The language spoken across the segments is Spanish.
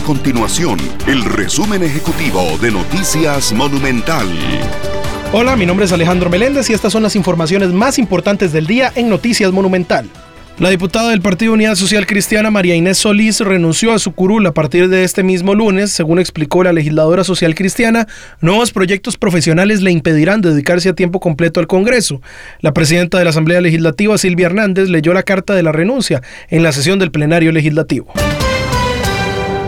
continuación el resumen ejecutivo de Noticias Monumental. Hola, mi nombre es Alejandro Meléndez y estas son las informaciones más importantes del día en Noticias Monumental. La diputada del Partido Unidad Social Cristiana María Inés Solís renunció a su curul a partir de este mismo lunes, según explicó la legisladora social cristiana. Nuevos proyectos profesionales le impedirán dedicarse a tiempo completo al Congreso. La presidenta de la Asamblea Legislativa, Silvia Hernández, leyó la carta de la renuncia en la sesión del plenario legislativo.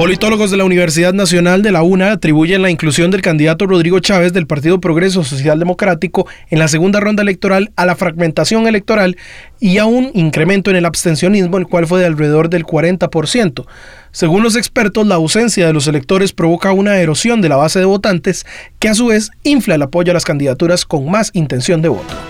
Politólogos de la Universidad Nacional de la UNA atribuyen la inclusión del candidato Rodrigo Chávez del Partido Progreso Social Democrático en la segunda ronda electoral a la fragmentación electoral y a un incremento en el abstencionismo, el cual fue de alrededor del 40%. Según los expertos, la ausencia de los electores provoca una erosión de la base de votantes que a su vez infla el apoyo a las candidaturas con más intención de voto.